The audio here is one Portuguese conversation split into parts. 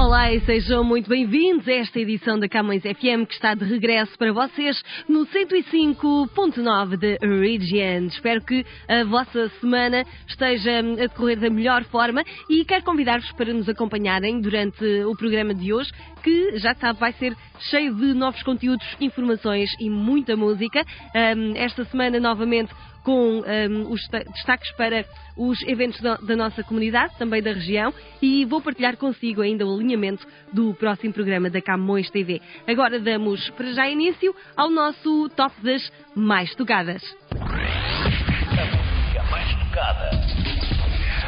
Olá e sejam muito bem-vindos a esta edição da Camões FM que está de regresso para vocês no 105.9 de Region. Espero que a vossa semana esteja a decorrer da melhor forma e quero convidar-vos para nos acompanharem durante o programa de hoje que já sabe vai ser cheio de novos conteúdos, informações e muita música. Um, esta semana novamente com um, os destaques para os eventos da, da, nossa comunidade, também da região, e vou partilhar consigo ainda o alinhamento do próximo programa da Camões TV. Agora damos para já início ao nosso top das mais tocadas. A mais tocada.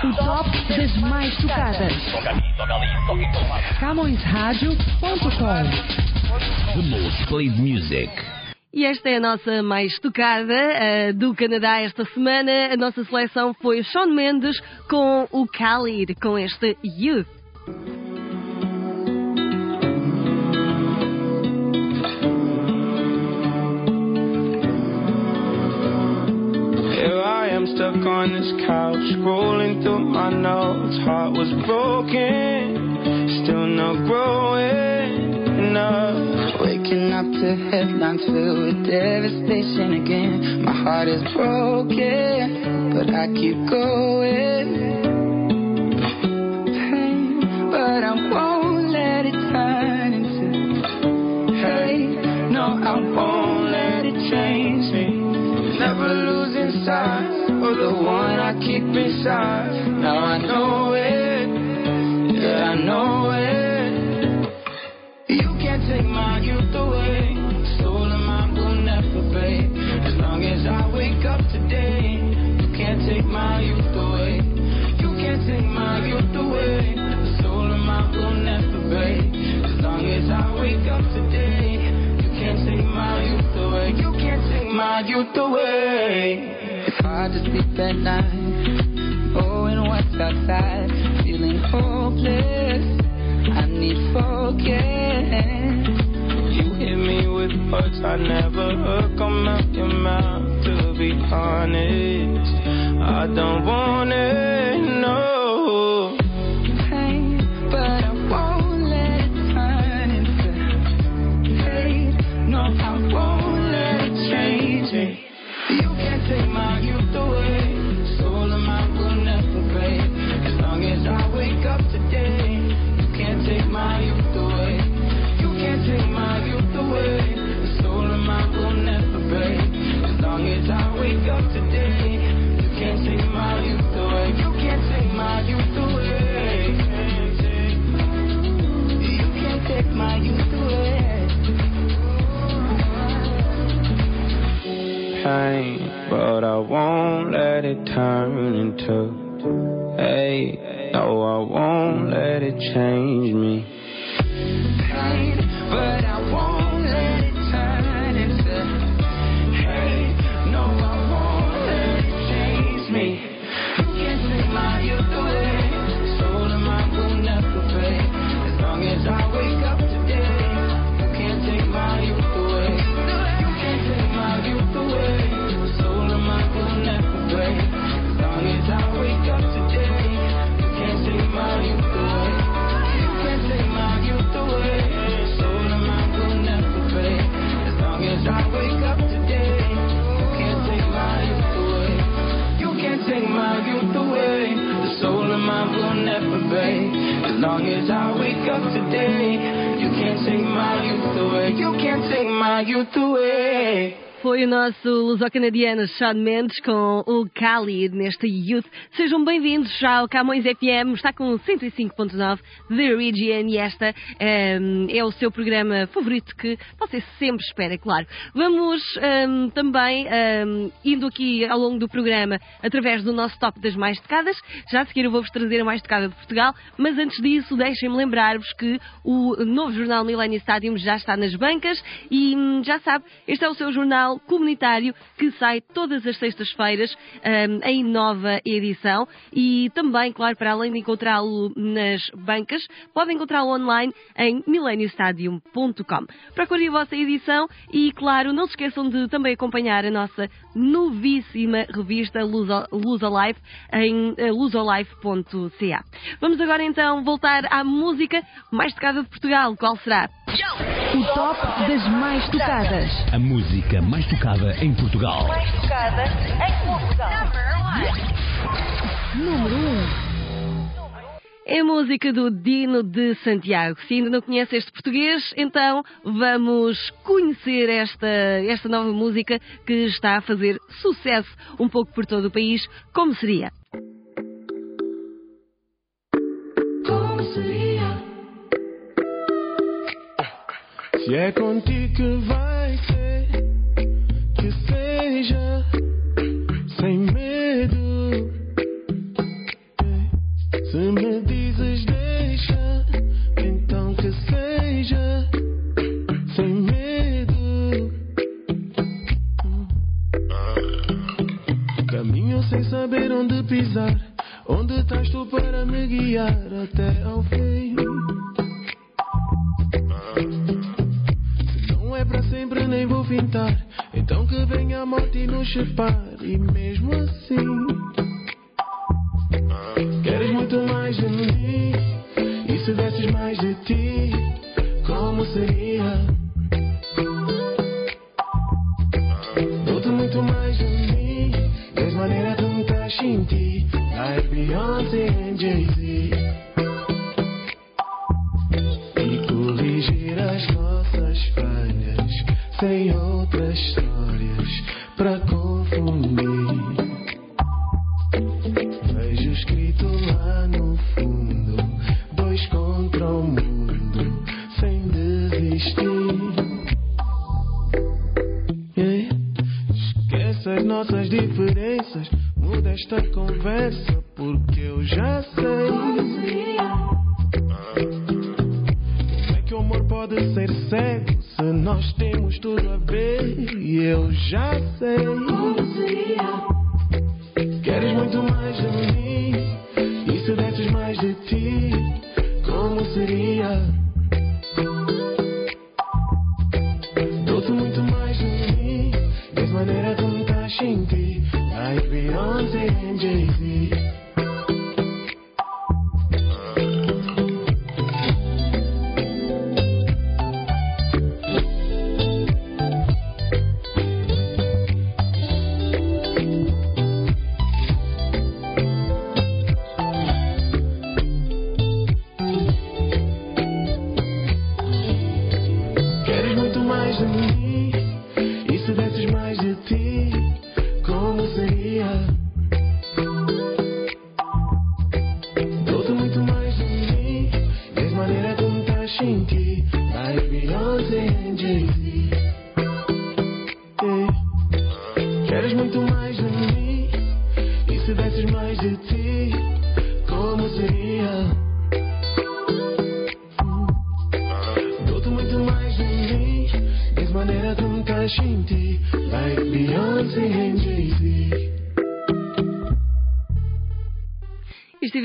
O top das mais tocadas. Toca ali, toca ali, toca em todo lado. CamõesRádio.com The most played music. E esta é a nossa mais tocada uh, do Canadá esta semana. A nossa seleção foi Shawn Mendes com o Khalid, com este Youth. Stuck on this couch, scrolling through my notes. Heart was broken, still not growing enough. Up to headlines filled with devastation again. My heart is broken, but I keep going. Pain, but I won't let it turn into hate. No, I won't let it change me. Never losing sight of the one I keep inside. Now I know my youth away. It's hard to sleep at night. Oh, and what's outside? Feeling hopeless. I need focus. You hit me with words I never heard come out your mouth. To be honest, I don't want it, o nosso luso-canadiano Sean Mendes com o Khalid neste Youth. Sejam bem-vindos já ao Camões FM, está com 105.9 The Region e esta ehm, é o seu programa favorito que você sempre espera, claro. Vamos ehm, também ehm, indo aqui ao longo do programa através do nosso top das mais tocadas. Já a seguir eu vou-vos trazer a mais tocada de Portugal, mas antes disso deixem-me lembrar-vos que o novo jornal Millennium Stadium já está nas bancas e hum, já sabe, este é o seu Jornal Comunitário que sai todas as sextas-feiras hum, em nova edição e também, claro, para além de encontrá-lo nas bancas, podem encontrá-lo online em mileniostadium.com. Procurem a vossa edição e, claro, não se esqueçam de também acompanhar a nossa novíssima revista Luso, Lusolife em eh, lusolife.ca. Vamos agora então voltar à música mais tocada de Portugal. Qual será? O top das mais tocadas. A música mais tocada em Portugal. Número 1. É a música do Dino de Santiago. Se ainda não conhece este português, então vamos conhecer esta, esta nova música que está a fazer sucesso um pouco por todo o país. Como seria? Como seria? Se é contigo que vai ser, que seja pisar, onde estás tu para me guiar até ao fim. Se não é para sempre, nem vou fintar. Então que venha a morte e nos separe. E mesmo assim,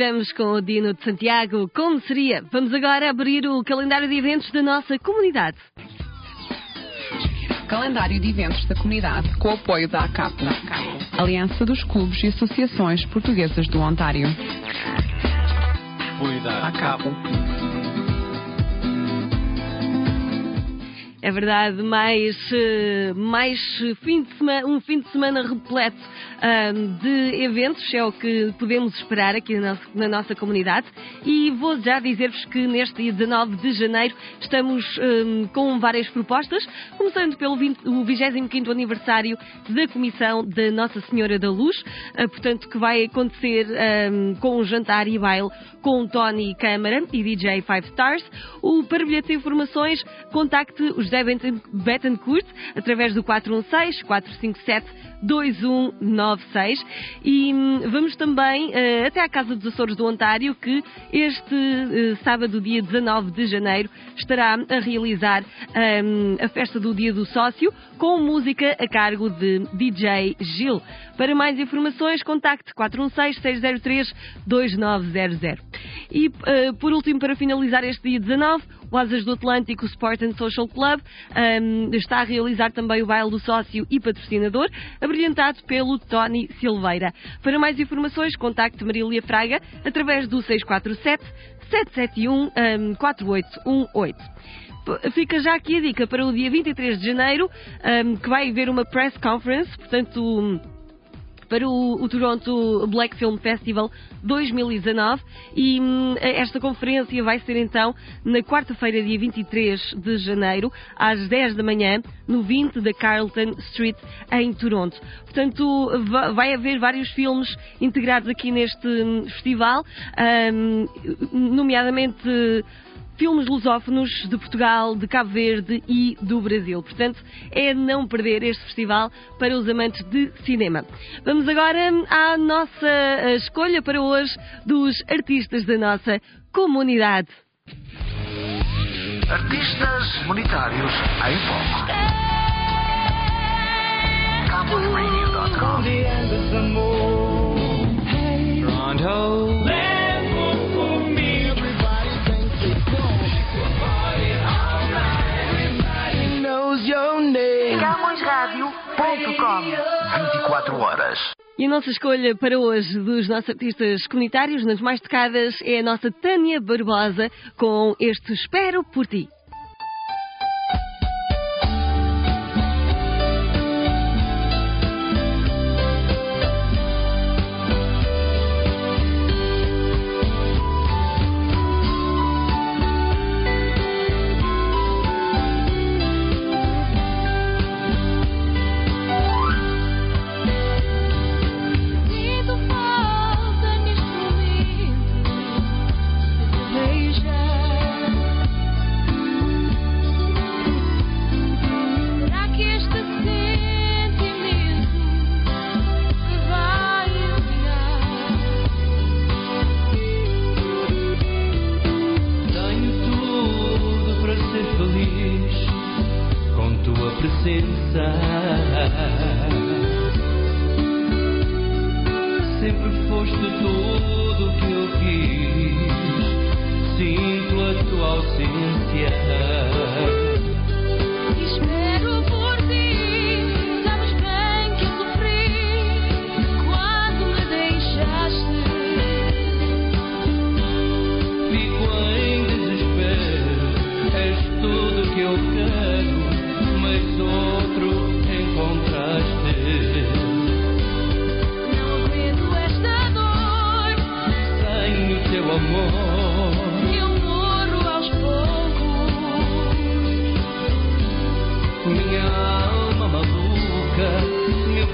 Estivemos com o Dino de Santiago. Como seria? Vamos agora abrir o calendário de eventos da nossa comunidade. Calendário de eventos da comunidade com o apoio da ACAP, Aliança dos Clubes e Associações Portuguesas do Ontário. ACAP. É verdade, mais, eh, mais fim de semana, um fim de semana repleto ahm, de eventos, é o que podemos esperar aqui na na nossa comunidade. E vou já dizer-vos que neste dia 19 de janeiro estamos ahm, com várias propostas, começando pelo 20, o 25 aniversário da Comissão da Nossa Senhora da Luz, ah, portanto, que vai acontecer ahm, com um jantar e baile com Tony Câmara e DJ Five Stars. O, para bilhetes e informações, contacte o José Betancourt através do 416 457 2196 e hum, vamos também eh, até à Casa dos Açores do Ontário que este eh, sábado, dia 19 de janeiro, estará a realizar hum, a festa do Dia do Sócio com música a cargo de DJ Gil. Para mais informações, contacte 416-603-2900. E, eh, por último, para finalizar este dia 19, o Asas do Atlântico Sport and Social Club hum, está a realizar também o baile do sócio e patrocinador, abrilhantado pelo Tony Silveira. Para mais informações, contacte Marília Fraga através do 647 771 hum, 4818. P- Fica já aqui a dica para o dia 23 de janeiro, que vai haver uma press conference, portanto, para o, o Toronto Black Film Festival 2019 e hum, esta conferência vai ser então na quarta-feira, dia 23 de janeiro, às 10 da manhã, no 20 da Carlton Street, em Toronto. Portanto, va- vai haver vários filmes integrados aqui neste hum, festival, hum, nomeadamente filmes lusófonos de Portugal, de Cabo Verde e do Brasil. Portanto, é não perder este festival para os amantes de cinema. Vamos agora à nossa eh, escolha para hoje dos artistas da nossa comunidade. Artistas monetários em foco. 24 horas. E a nossa escolha para hoje dos nossos artistas comunitários, nas mais tocadas, é a nossa Tânia Barbosa com este Espero por Ti.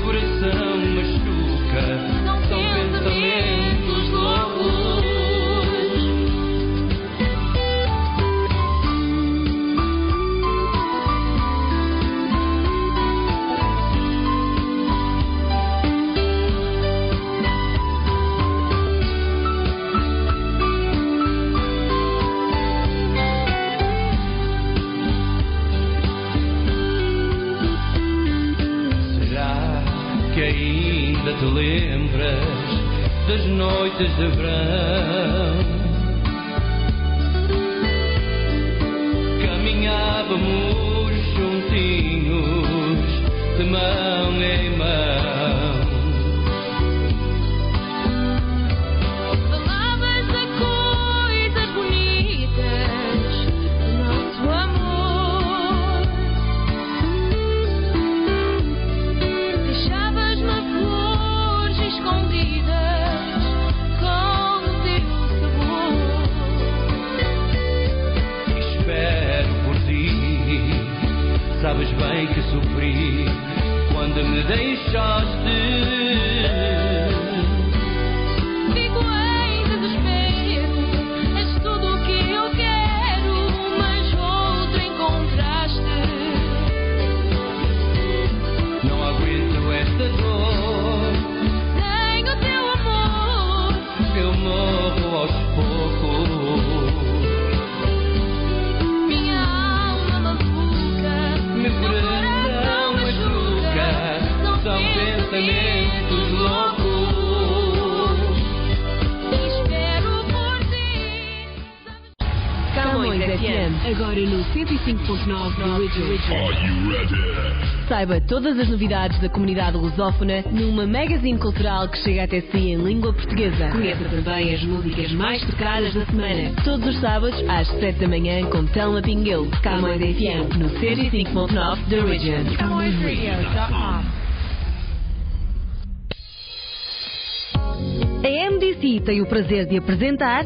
Coração machuca. Agora no 105.9 da Original. Saiba todas as novidades da comunidade lusófona numa magazine cultural que chega até si em língua portuguesa. Conheça também as músicas mais tocadas da semana. Todos os sábados às 7 da manhã com Telma Pinguel. Camões FM no 105.9 da Original. A MDC tem o prazer de apresentar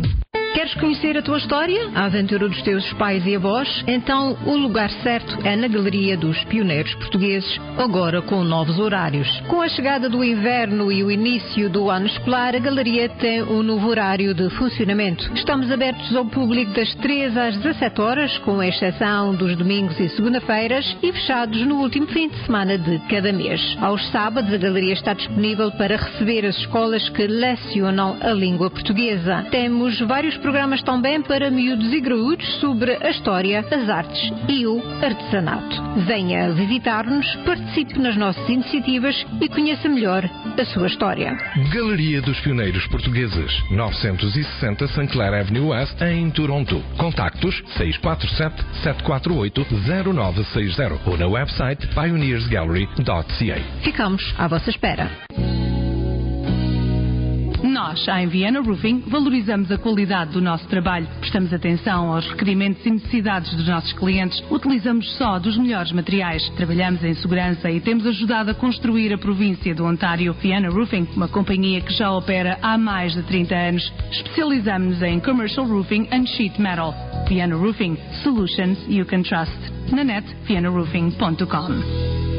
Queres conhecer a tua história? A aventura dos teus pais e avós? Então o lugar certo é na Galeria dos Pioneiros Portugueses, agora com novos horários. Com a chegada do inverno e o início do ano escolar, a galeria tem um novo horário de funcionamento. Estamos abertos ao público das 3 às 17 horas, com exceção dos domingos e segunda-feiras, e fechados no último fim de semana de cada mês. Aos sábados, a galeria está disponível para receber as escolas que lecionam a língua portuguesa. Temos vários programas também para miúdos e graúdos sobre a história, as artes e o artesanato. Venha visitar-nos, participe nas nossas iniciativas e conheça melhor a sua história. Galeria dos Pioneiros Portugueses, 960 St. Clair Avenue West, em Toronto. Contactos 647-748-0960 ou na website pioneersgallery.ca. Ficamos à vossa espera. Nós, a Vienna Roofing, valorizamos a qualidade do nosso trabalho, prestamos atenção aos requerimentos e necessidades dos nossos clientes, utilizamos só dos melhores materiais, trabalhamos em segurança e temos ajudado a construir a província do Ontário. Vienna Roofing, uma companhia que já opera há mais de 30 anos, especializamos em commercial roofing and sheet metal. Vienna Roofing, solutions you can trust. Na net, viennaroofing.com.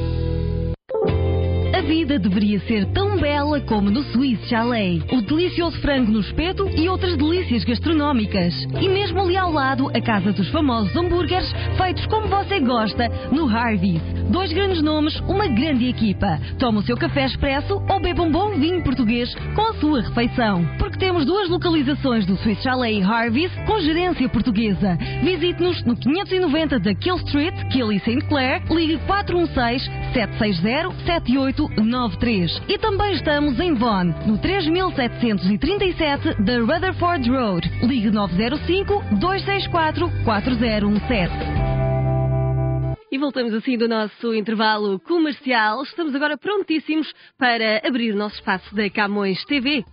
A vida deveria ser tão bela como no Swiss Chalet. O delicioso frango no espeto e outras delícias gastronómicas. E mesmo ali ao lado, a casa dos famosos hambúrgueres, feitos como você gosta, no Harvey's. Dois grandes nomes, uma grande equipa. Toma o seu café expresso ou beba um bom vinho português com a sua refeição. Porque temos duas localizações do Swiss Chalet Harvey's com gerência portuguesa. Visite-nos no 590 da Kill Street, Kill e St. Clair, ligue 416 760 7893. E também estamos em Vaughan, no 3737 da Rutherford Road. Ligue 905 264 4017. E voltamos assim do nosso intervalo comercial. Estamos agora prontíssimos para abrir o nosso espaço da Camões TV.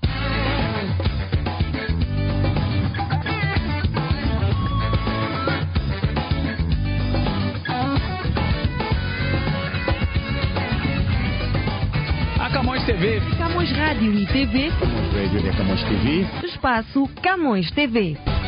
A Camões TV. Camões Rádio e TV. Camões Radio e Camões TV. Espaço Camões TV.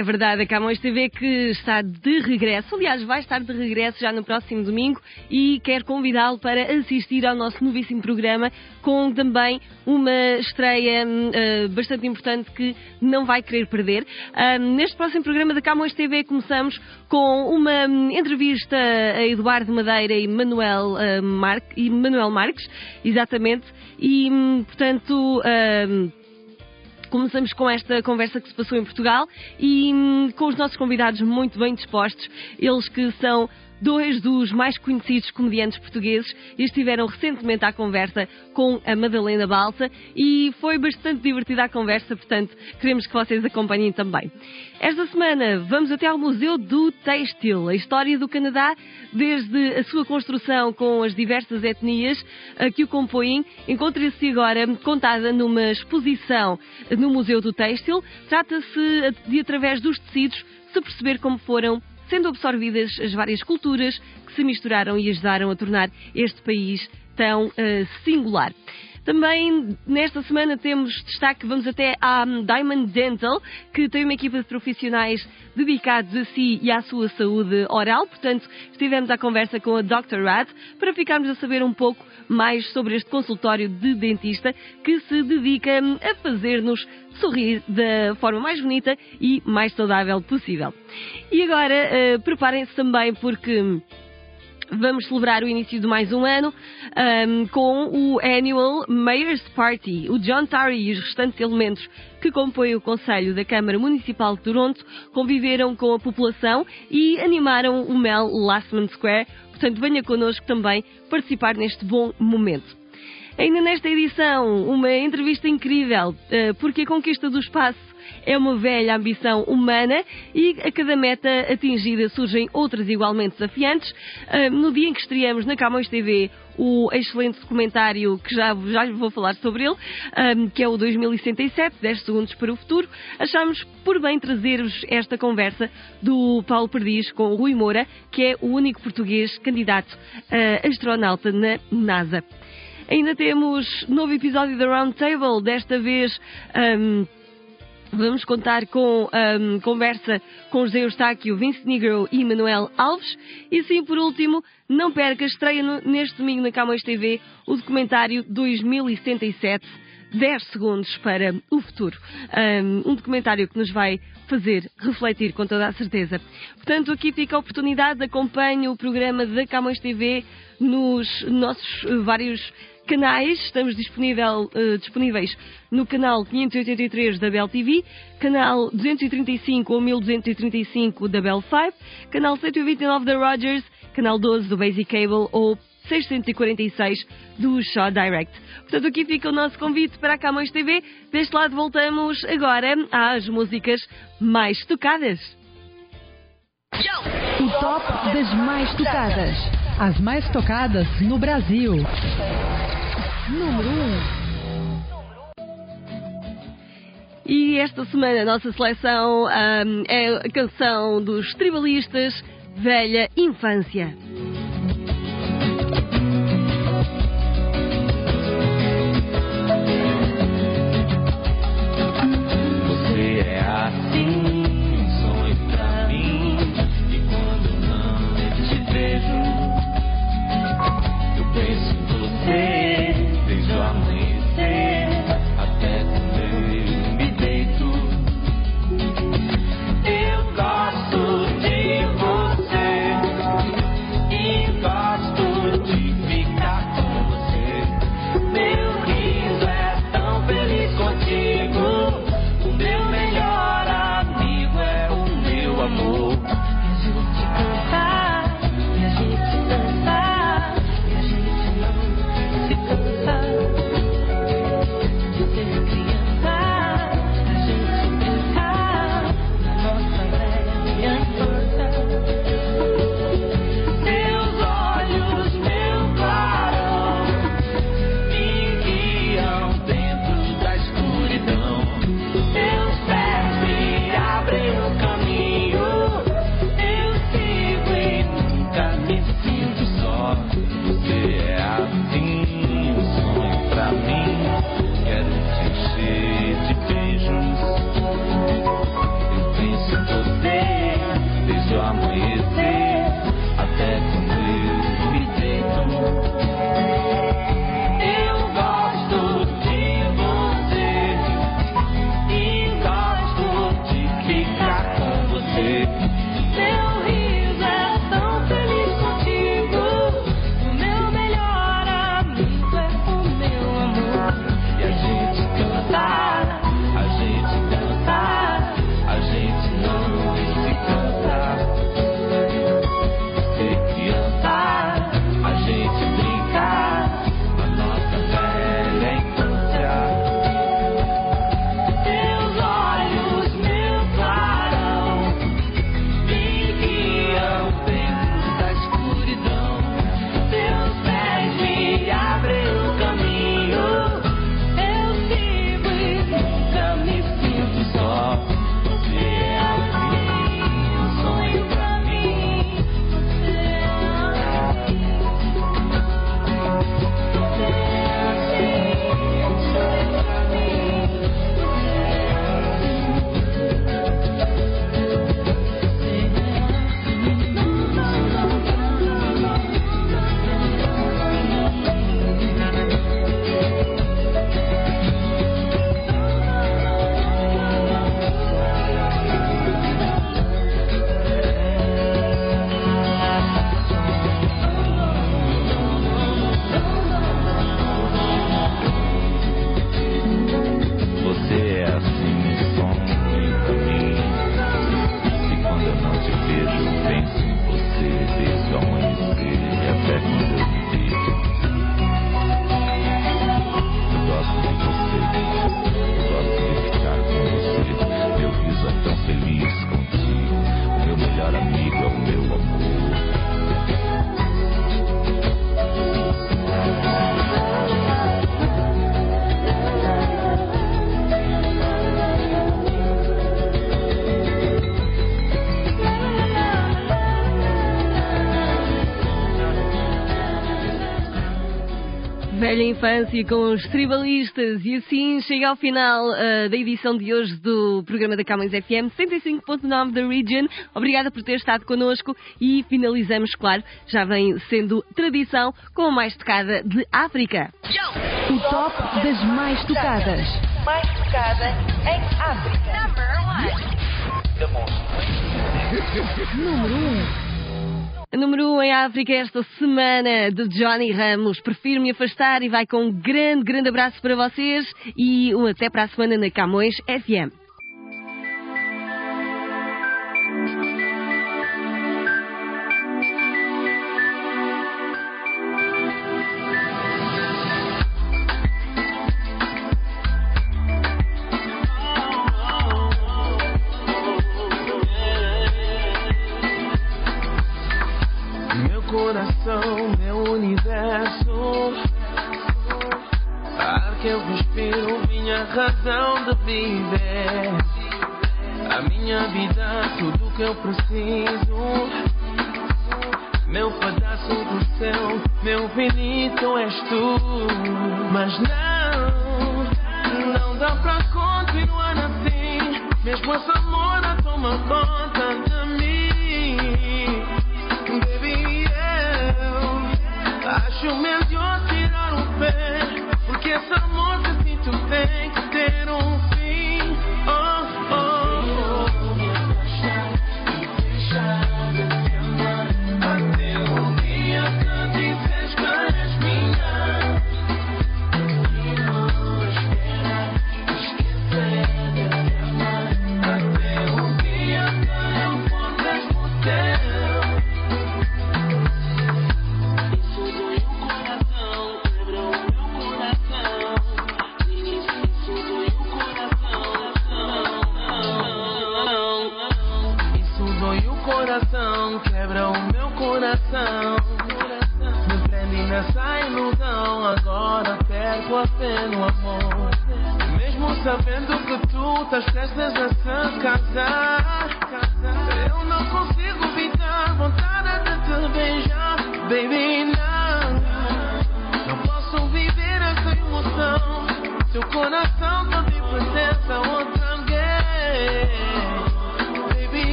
É verdade, a Camões TV que está de regresso, aliás, vai estar de regresso já no próximo domingo e quero convidá-lo para assistir ao nosso novíssimo programa com também uma estreia eh, bastante importante que não vai querer perder. Hum, neste próximo programa da Camões TV começamos com uma hum, entrevista a Eduardo Madeira e Manuel, eh, Mar e Manuel Marques, exatamente, e portanto. Começamos com esta conversa que se passou em Portugal e hum, com os nossos convidados muito bem dispostos, eles que são dois dos mais conhecidos comediantes portugueses estiveram recentemente à conversa com a Madalena Balsa e foi bastante divertida a conversa, portanto, queremos que vocês acompanhem também. Esta semana vamos até ao Museu do Têxtil, a história do Canadá desde a sua construção com as diversas etnias que o compõem, encontra-se agora contada numa exposição no Museu do Têxtil. Trata-se de, através dos tecidos, se perceber como foram sendo absorvidas as várias culturas que se misturaram e ajudaram a tornar este país tão uh, singular. Também nesta semana temos destaque, vamos até à Diamond Dental, que tem uma equipa de profissionais dedicados a si e à sua saúde oral. Portanto, estivemos à conversa com a Dr. Rad para ficarmos a saber um pouco mais sobre este consultório de dentista que se dedica a fazer-nos sorrir da forma mais bonita e mais saudável possível. E agora, uh, preparem-se também porque vamos celebrar o início de mais um ano um, com o Annual Mayor's Party. O John Terry e os restantes elementos que compõem o Conselho da Câmara Municipal de Toronto conviveram com a população e animaram o Mel Lastman Square. Portanto, venha connosco também participar neste bom momento. Ainda nesta edição, uma entrevista incrível, uh, porque a conquista do espaço é uma velha ambição humana e a cada meta atingida surgem outras igualmente desafiantes. Uh, no dia em que estreamos na Camões TV o excelente documentário que já, já vou falar sobre ele, um, que é o 2067, 10 segundos para o futuro, achamos por bem trazer-vos esta conversa do Paulo Perdiz com o Rui Moura, que é o único português candidato a astronauta na NASA. Ainda temos novo episódio da Round Table, desta vez. Um, Vamos contar com um, conversa com José Eustáquio, Vince Negro e Manuel Alves. E sim, por último, não perca, estreia no, neste domingo na Camões TV o documentário 2077, 10 segundos para o futuro. Um, um documentário que nos vai fazer refletir com toda a certeza. Portanto, aqui fica a oportunidade, acompanhe o programa da Camões TV nos nossos vários canais. Estamos uh, disponíveis no canal 583 da Bell TV, canal 235 ou 1235 da Bell 5, canal 129 da Rogers, canal 12 do Basic Cable ou 646 do Shaw Direct. Portanto, aqui fica o nosso convite para a Camões TV. Deste lado voltamos agora às músicas mais tocadas. O top das mais tocadas. As mais tocadas no Brasil. Número 1. Um. E esta semana a nossa seleção um, é a canção dos tribalistas Velha Infância. Velha infância com os tribalistas e assim chega ao final uh, da edição de hoje do programa da Camões FM 105.9 da Region. Obrigada por ter estado connosco e finalizamos, claro, já vem sendo tradição com a mais tocada de África. O top das mais tocadas. Mais tocada em África. Número 1. Número 1 um em África esta semana de Johnny Ramos. Prefiro me afastar e vai com um grande, grande abraço para vocês e um até para a semana na Camões FM.